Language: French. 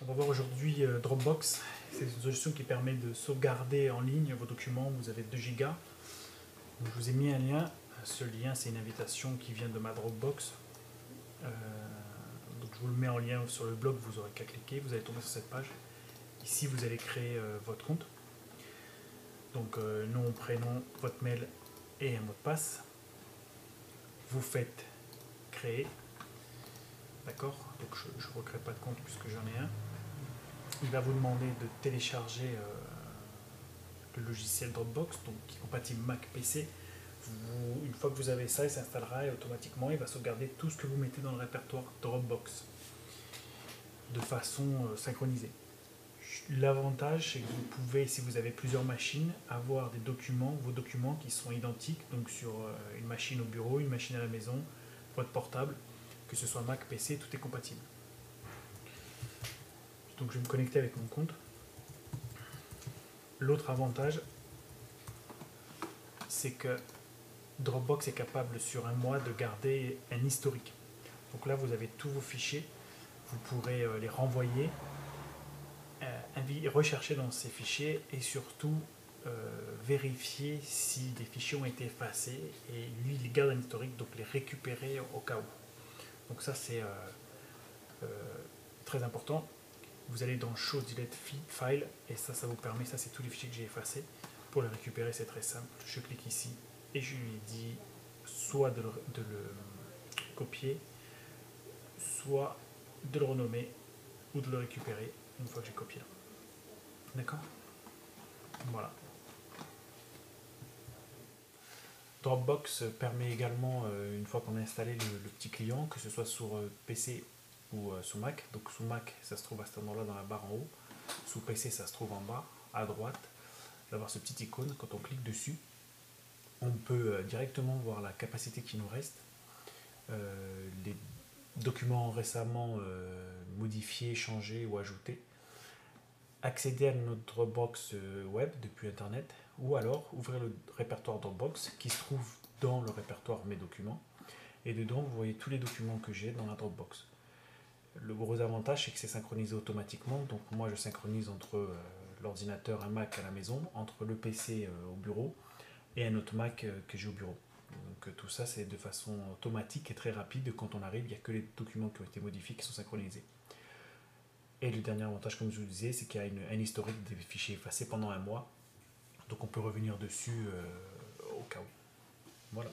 On va voir aujourd'hui euh, Dropbox. C'est une solution qui permet de sauvegarder en ligne vos documents. Vous avez 2 gigas. je vous ai mis un lien. Ce lien, c'est une invitation qui vient de ma Dropbox. Euh, donc je vous le mets en lien sur le blog. Vous aurez qu'à cliquer. Vous allez tomber sur cette page. Ici, vous allez créer euh, votre compte. Donc nom, prénom, votre mail et un mot de passe. Vous faites créer. D'accord? Donc je ne recrée pas de compte puisque j'en ai un il va vous demander de télécharger euh, le logiciel Dropbox, donc qui est compatible Mac PC. une fois que vous avez ça, il s'installera et automatiquement il va sauvegarder tout ce que vous mettez dans le répertoire Dropbox de façon euh, synchronisée. L'avantage, c'est que vous pouvez, si vous avez plusieurs machines, avoir des documents, vos documents qui sont identiques, donc sur euh, une machine au bureau, une machine à la maison, votre portable, que ce soit Mac, PC, tout est compatible. Donc je vais me connecter avec mon compte. L'autre avantage, c'est que Dropbox est capable sur un mois de garder un historique. Donc là, vous avez tous vos fichiers, vous pourrez euh, les renvoyer, euh, rechercher dans ces fichiers et surtout euh, vérifier si des fichiers ont été effacés et lui, il garde un historique, donc les récupérer au cas où. Donc ça, c'est très important vous allez dans Show Delete File et ça, ça vous permet, ça c'est tous les fichiers que j'ai effacés. Pour les récupérer, c'est très simple. Je clique ici et je lui dis soit de le, copier, soit de le renommer ou de le récupérer une fois que j'ai copié. D'accord? Voilà. Dropbox permet également, euh, une fois qu'on a installé le, petit client, que ce soit sur euh, PC ou euh, sous Mac. Donc sous Mac, ça se trouve à cet endroit-là dans la barre en haut. Sous PC, ça se trouve en bas, à droite. D'avoir ce petit icône, quand on clique dessus, on peut directement voir la capacité qui nous reste. Les documents récemment modifiés, changés ou ajoutés. Accéder à notre box web depuis Internet ou alors ouvrir le répertoire Dropbox qui se trouve dans le répertoire Mes documents. Et dedans, vous voyez tous les documents que j'ai dans la Dropbox. Le gros avantage, c'est que c'est synchronisé automatiquement. Donc moi, je synchronise entre euh, l'ordinateur, un Mac à la maison, entre le PC euh, au bureau et un autre Mac euh, que j'ai au bureau. Donc tout ça, c'est de façon automatique et très rapide. Quand on arrive, il n'y a que les documents qui ont été modifiés qui sont synchronisés. Et le dernier avantage, comme je vous disais, c'est qu'il y a un historique des fichiers effacés pendant un mois. Donc on peut revenir dessus au cas où. Voilà.